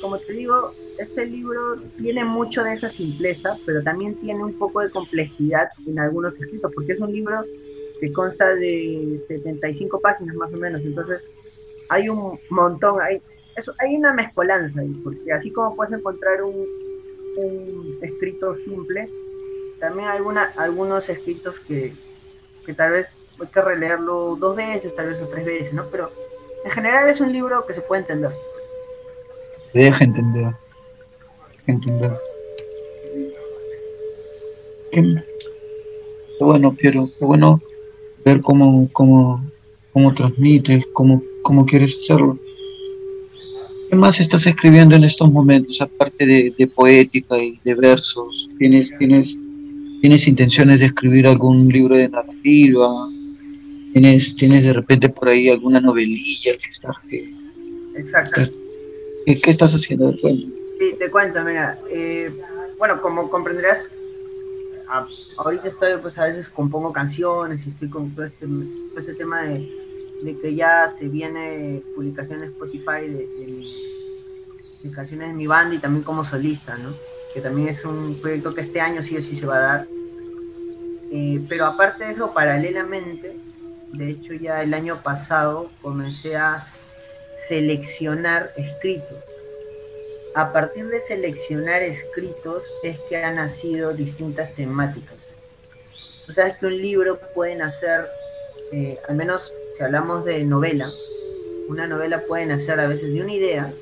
como te digo, este libro tiene mucho de esa simpleza, pero también tiene un poco de complejidad en algunos escritos, porque es un libro que consta de 75 páginas más o menos, entonces hay un montón, hay, eso, hay una mezcolanza ahí, porque así como puedes encontrar un, un escrito simple, también hay alguna, algunos escritos que, que tal vez hay que releerlo dos veces, tal vez o tres veces, ¿no? Pero En general es un libro que se puede entender.
deja entender. entender. Qué, bueno, Piero, qué bueno ver cómo, cómo, cómo transmites, cómo, cómo quieres hacerlo. ¿Qué más estás escribiendo en estos momentos, aparte de, poética y de versos? ¿Tienes, tienes, ¿Tienes intenciones de escribir algún libro de narrativa? ¿Tienes, tienes de repente por ahí alguna novelilla que estás... Que,
Exacto.
¿qué, estás haciendo?
Sí, te cuento, mira. Eh, bueno, como comprenderás, ahorita estoy, pues a veces compongo canciones y estoy con todo este, este tema de de que ya se viene publicación en Spotify de, de, canciones de mi banda y también como solista, ¿no? Que también es un proyecto que este año sí o sí se va a dar. Eh, pero aparte de eso, paralelamente, de hecho ya el año pasado comencé a seleccionar escritos. A partir de seleccionar escritos es que han nacido distintas temáticas. O sea, es que un libro puede nacer, eh, al menos si hablamos de novela, una novela puede nacer a veces de una idea,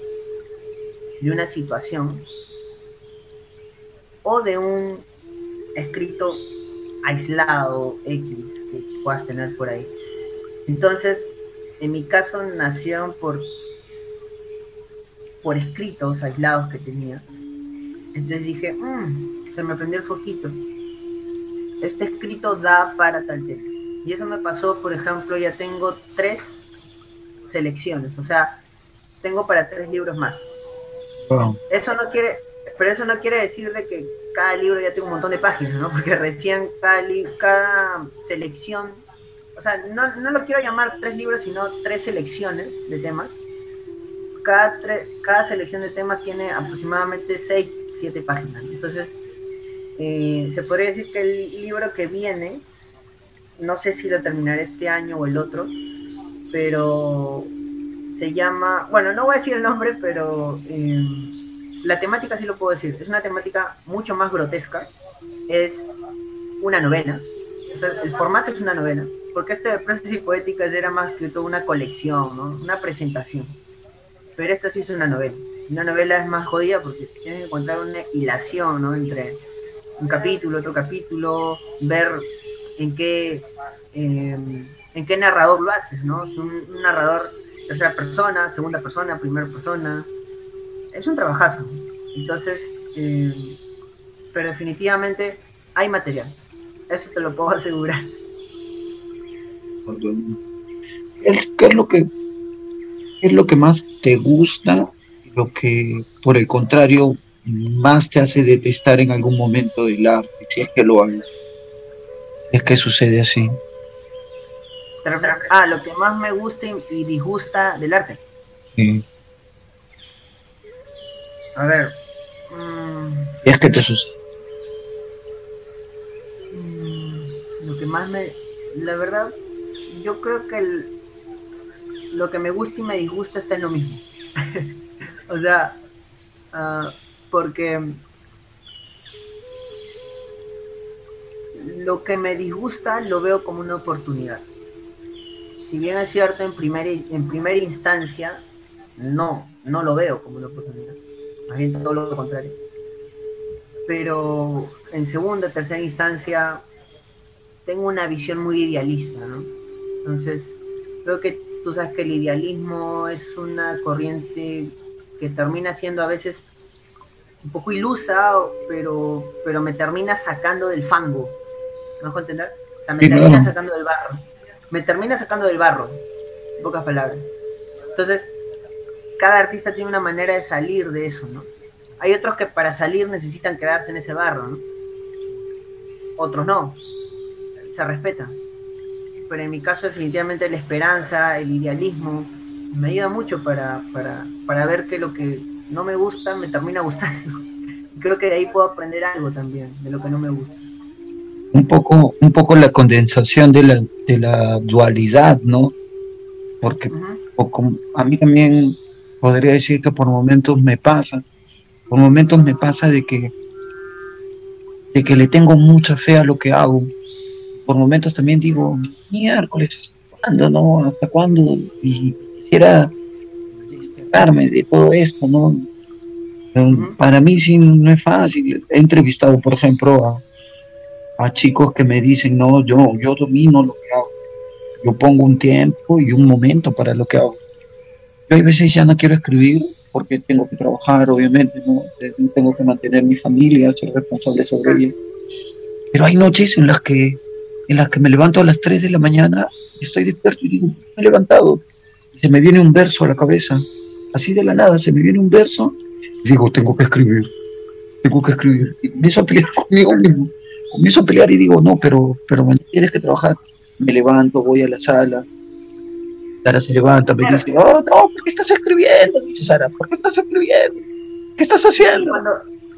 de una situación, o de un escrito aislado X que puedas tener por ahí. Entonces, en mi caso nacieron por, por escritos aislados que tenía. Entonces dije, mmm, se me prendió el foquito. Este escrito da para tal tema. Y eso me pasó, por ejemplo, ya tengo tres selecciones, o sea, tengo para tres libros más. Eso no quiere, pero eso no quiere decir de que cada libro ya tiene un montón de páginas, ¿no? Porque recién cada, cada selección, o sea, no, no, lo quiero llamar tres libros, sino tres selecciones de temas. Cada, cada selección de temas tiene aproximadamente seis, siete páginas. Entonces, eh, se podría decir que el libro que viene no sé si lo terminaré este año o el otro, pero se llama, bueno, no voy a decir el nombre, pero em, la temática sí lo puedo decir, es una temática mucho más grotesca, es una novela, el formato es una novela, porque este de Procesos y Poéticas era más que todo una colección, ¿no? una presentación, pero esta sí es una novela. Una novela es más jodida porque tienes que encontrar una hilación ¿no? entre un capítulo, otro capítulo, ver en qué, em, en qué narrador lo haces, ¿no? Es un, narrador tercera persona, segunda persona, primera persona. Es un trabajazo. Entonces, em, pero definitivamente hay material. Eso te lo puedo asegurar.
¿Qué es lo que es lo que más te gusta? Lo que, por el contrario, más te hace detestar en algún momento del arte, si es que lo hagas es que sucede así.
Ah, lo que más me gusta y disgusta del arte. Sí. A ver.
Mm, es que te sucede.
Mm, lo que más me. La verdad, yo creo que el, lo que me gusta y me disgusta está en lo mismo. o sea, uh, porque lo que me disgusta lo veo como una oportunidad. Si bien es cierto, en primera, en primera instancia, no, no lo veo como una oportunidad. Más bien todo lo contrario. Pero en segunda, tercera instancia, tengo una visión muy idealista, ¿no? Entonces, creo que tú sabes que el idealismo es una corriente que termina siendo a veces un poco ilusa, pero, pero me termina sacando del fango, ¿Me dejo entender? me termina sacando del barro. Me termina sacando del barro, en pocas palabras. Entonces, cada artista tiene una manera de salir de eso, ¿no? Hay otros que para salir necesitan quedarse en ese barro, ¿no? Otros no. Se respeta. Pero en mi caso, definitivamente la esperanza, el idealismo, me ayuda mucho para, para, para ver que lo que no me gusta me termina gustando. Creo que de ahí puedo aprender algo también, de lo que no me gusta
un poco, un poco la condensación de la, de la dualidad, ¿no? Porque a mí también podría decir que por momentos me pasa, por momentos me pasa de que, de que le tengo mucha fe a lo que hago. Por momentos también digo, miércoles, ¿hasta cuándo, no? ¿Hasta cuándo? Y quisiera desterrarme de todo esto, ¿no? Para mí sí no es fácil. He entrevistado, por ejemplo, a, chicos que me dicen, no, yo, yo domino lo que hago. Yo pongo un tiempo y un momento para lo que hago. Yo hay veces ya no quiero escribir porque tengo que trabajar, obviamente, ¿no? Tengo que mantener mi familia, ser responsable sobre ella. Pero hay noches en las que en las que me levanto a las 3 de la mañana y estoy despierto y digo, me he levantado. Y se me viene un verso a la cabeza. Así de la nada, se me viene un verso y digo, tengo que escribir. Tengo que escribir. Y comienzo a pelear conmigo mismo. Comienzo a pelear y digo, no, pero, pero tienes que trabajar. Me levanto, voy a la sala. Sara se levanta, me dice, oh, no, ¿por qué estás escribiendo? Dice Sara, ¿por qué estás escribiendo? ¿Qué estás haciendo?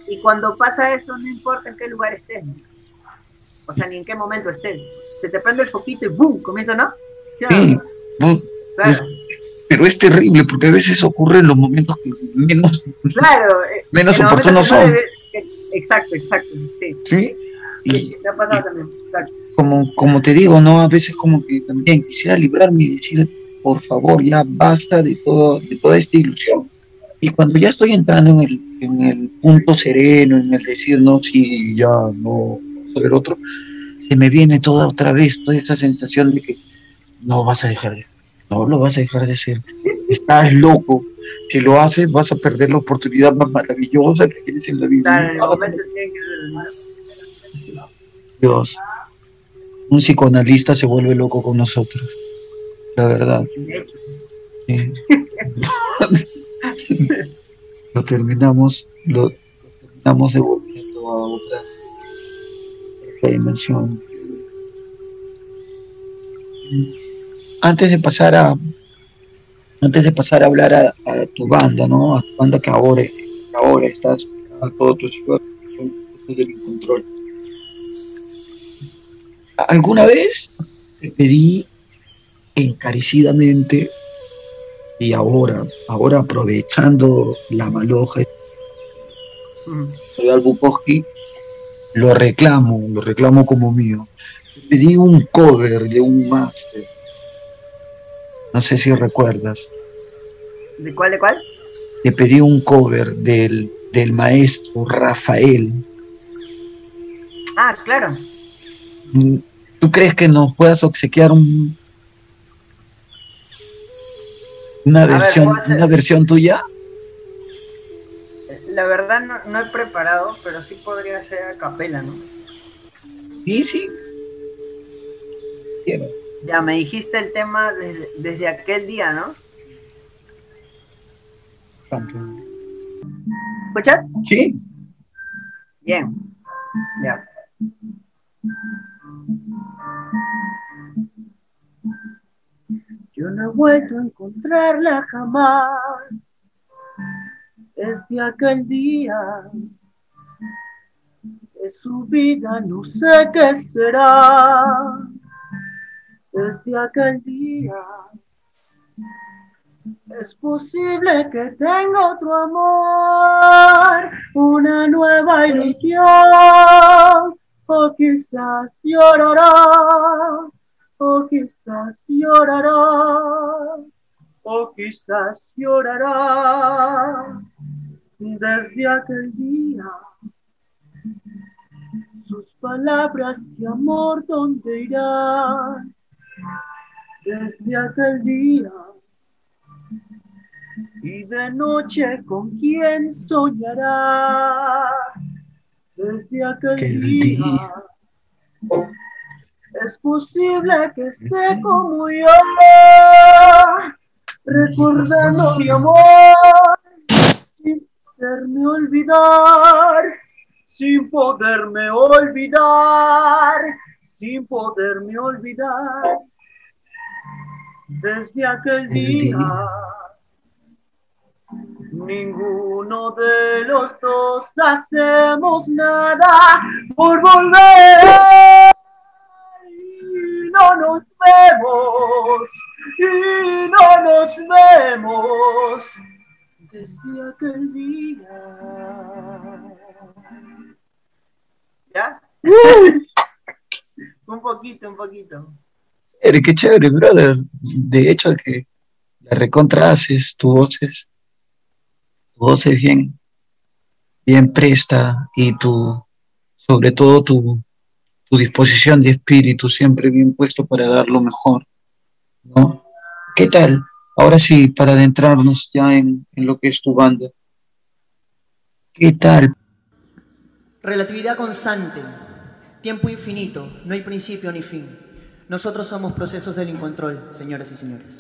Y cuando, pasa eso, no importa en qué lugar estés. O sea, ni en qué momento estés. Se te prende el foquito y ¡boom! Comienza, ¿no?
Sí, pero es terrible porque a veces ocurre en los momentos que menos,
claro, eh,
menos oportunos son.
exacto, exacto. Sí.
¿Sí?
Y, ha pasado también.
Como, como te digo, ¿no? A veces como que también quisiera librarme y decir, por favor, ya basta de, todo, de toda esta ilusión. Y cuando ya estoy entrando en el, en el punto sereno, en el decir, no, sí, ya no, sobre otro, se me viene toda otra vez, toda esa sensación de que no vas a dejar de, no lo vas a dejar de ser. Estás loco. Si lo haces, vas a perder la oportunidad más maravillosa que tienes en la vida. Dios, un psicoanalista se vuelve loco con nosotros. La verdad. lo terminamos, lo terminamos devolviendo a otra dimensión. Antes de pasar a antes de pasar a hablar a, tu banda, ¿no? A tu banda que ahora, ahora estás a todo tu esfuerzo del control. ¿Alguna vez te pedí encarecidamente y ahora, ahora aprovechando la maloja de Bukowski, lo reclamo, lo reclamo como mío. Pedí un cover de un máster. No sé si recuerdas.
¿De cuál, de cuál?
Te pedí un cover del, del maestro Rafael.
Ah, claro.
Mm, ¿Tú crees que nos puedas obsequiar un, una versión, una versión tuya?
la verdad no, he preparado, pero sí podría ser a capela, ¿no?
Sí, sí.
Ya me dijiste el tema desde, aquel día, ¿no? ¿Escuchas?
Sí.
Bien. Ya. Yo no he vuelto a encontrarla jamás desde aquel día de su vida no sé qué será. Desde aquel día es posible que tenga otro amor, una nueva ilusión, o quizás llorará, o quizás llorará, o quizás llorará desde aquel día. Sus palabras de amor, ¿dónde irán? Desde aquel día. Y de noche, ¿con quién soñará? Desde aquel día. Es posible que esté como yo, recordando mi amor poderme olvidar, sin poderme olvidar, sin poderme olvidar. Desde aquel día, ninguno de los dos hacemos nada por volver. Y no nos vemos, y no nos vemos desde aquel día. ¿Ya? Un poquito, un poquito.
Qué chévere, brother. De hecho, que la recontra haces, tu voz es, tu voz es bien, bien presta y tu, sobre todo tu, tu disposición de espíritu siempre bien puesto para dar lo mejor, ¿no? ¿Qué tal? Ahora sí, para adentrarnos ya en, en lo que es tu banda. ¿Qué tal?
Relatividad constante, tiempo infinito, no hay principio ni fin. Nosotros somos procesos del incontrol, señoras y señores.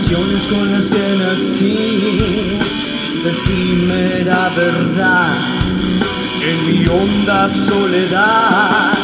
ilusiones con las que nací, de efímera verdad, en mi honda soledad.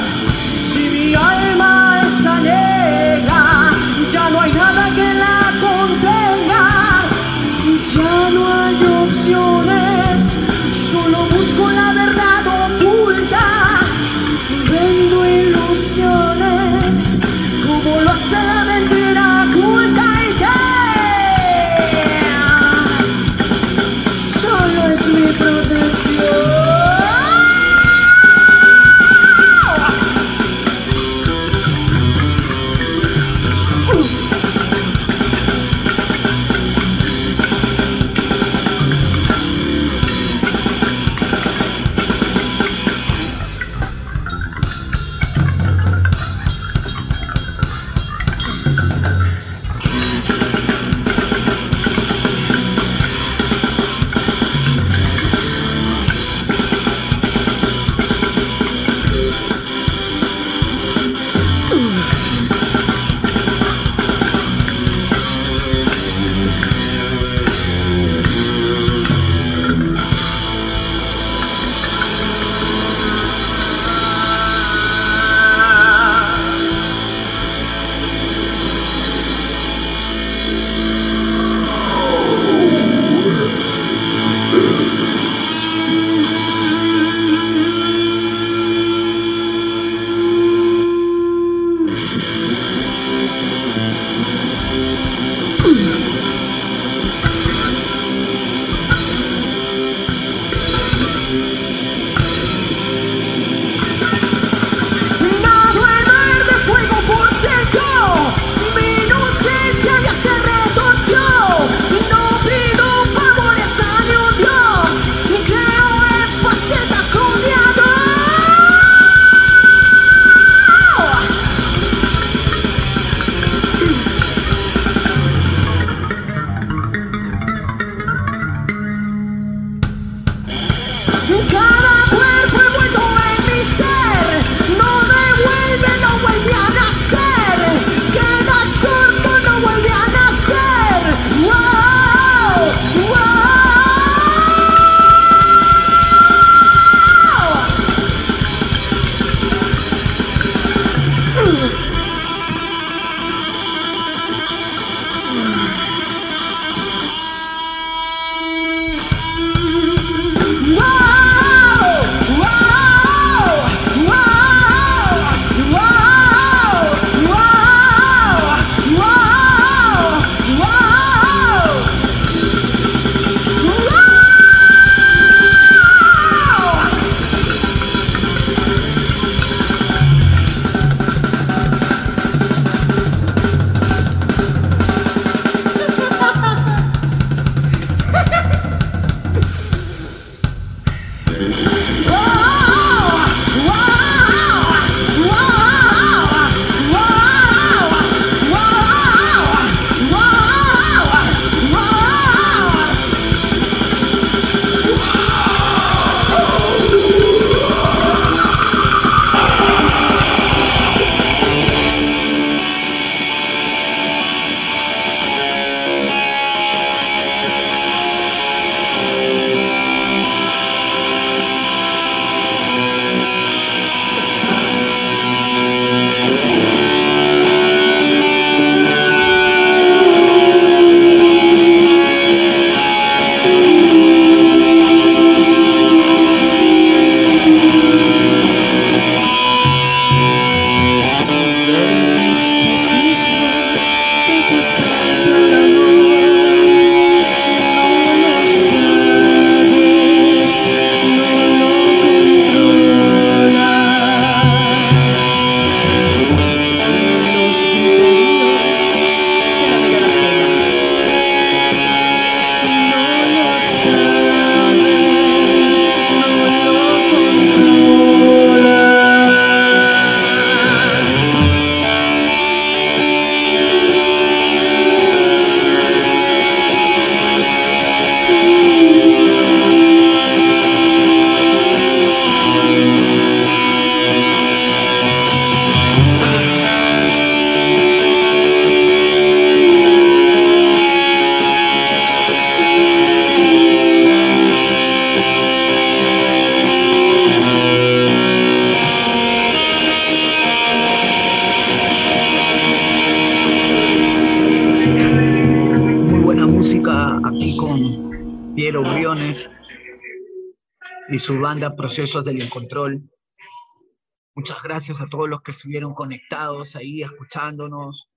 Su banda Procesos del Incontrol. Muchas gracias a todos los que estuvieron conectados ahí, escuchándonos.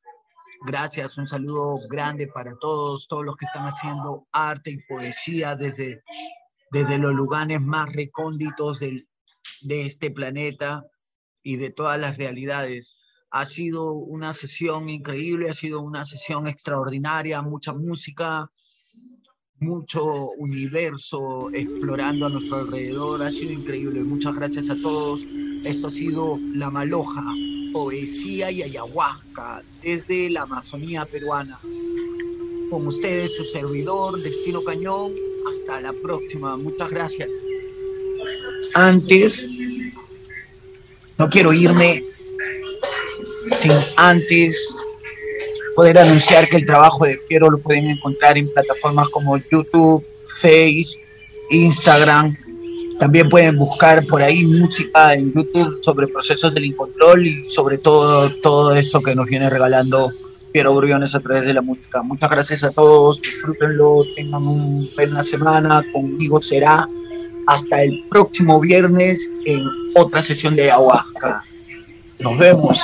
Gracias, un saludo grande para todos, todos los que están haciendo arte y poesía desde, desde los lugares más recónditos del, de este planeta y de todas las realidades. Ha sido una sesión increíble, ha sido una sesión extraordinaria, mucha música, mucho universo explorando a nuestro alrededor. Ha sido increíble. Muchas gracias a todos. Esto ha sido La Maloja, poesía y ayahuasca desde la Amazonía peruana. Con ustedes su servidor, Destino Cañón. Hasta la próxima. Muchas gracias. Antes, no quiero irme sin antes poder anunciar que el trabajo de Piero lo pueden encontrar en plataformas como YouTube, Face, Instagram. También pueden buscar por ahí música en YouTube sobre procesos del incontrol y sobre todo todo esto que nos viene regalando Piero Briones a través de la música. Muchas gracias a todos, disfrútenlo, tengan una buena semana, conmigo será hasta el próximo viernes en otra sesión de ayahuasca. Nos vemos.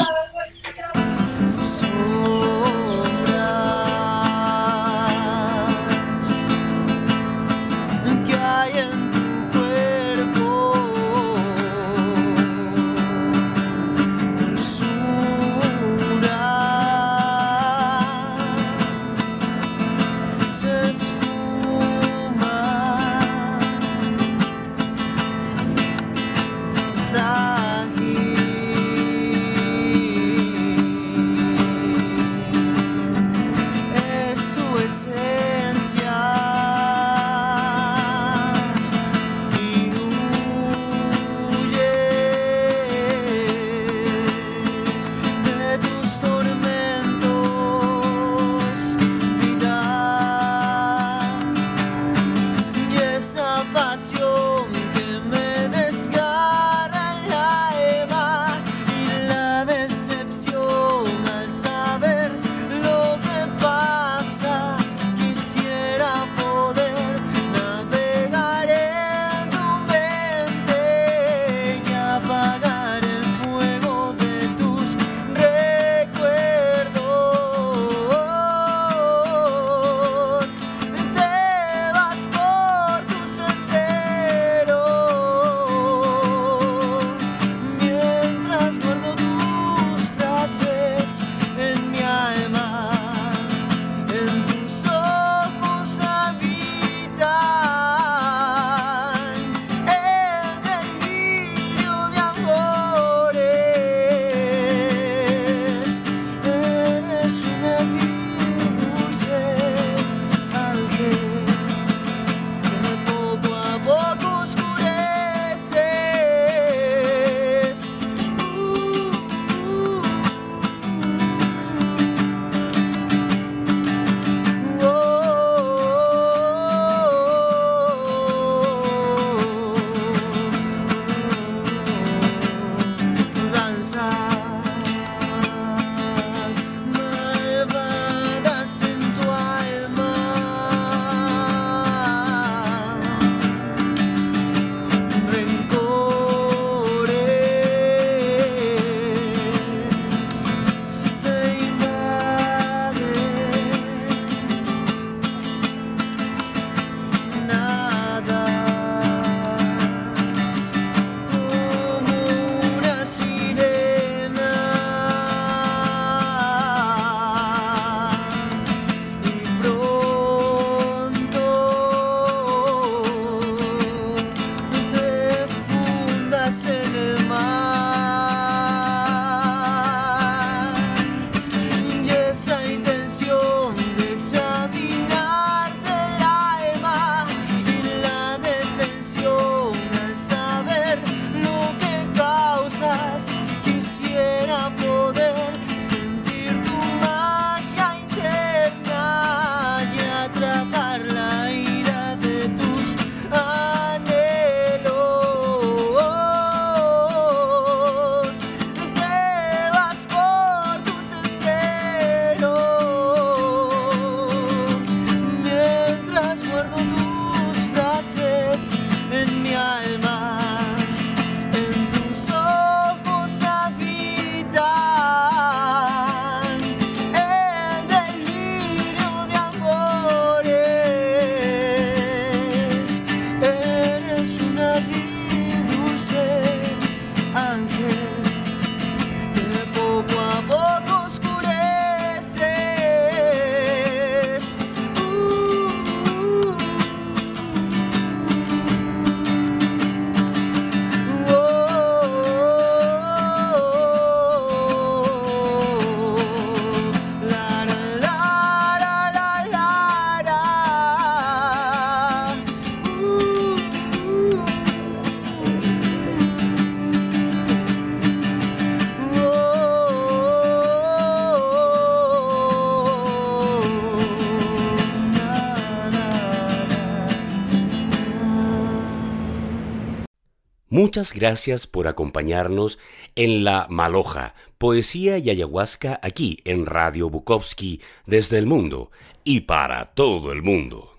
Muchas gracias por acompañarnos en La Maloja, poesía y ayahuasca aquí en Radio Bukowski desde el mundo y para todo el mundo.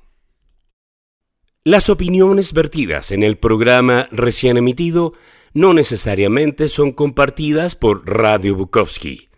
Las opiniones vertidas en el programa recién emitido no necesariamente son compartidas por Radio Bukowski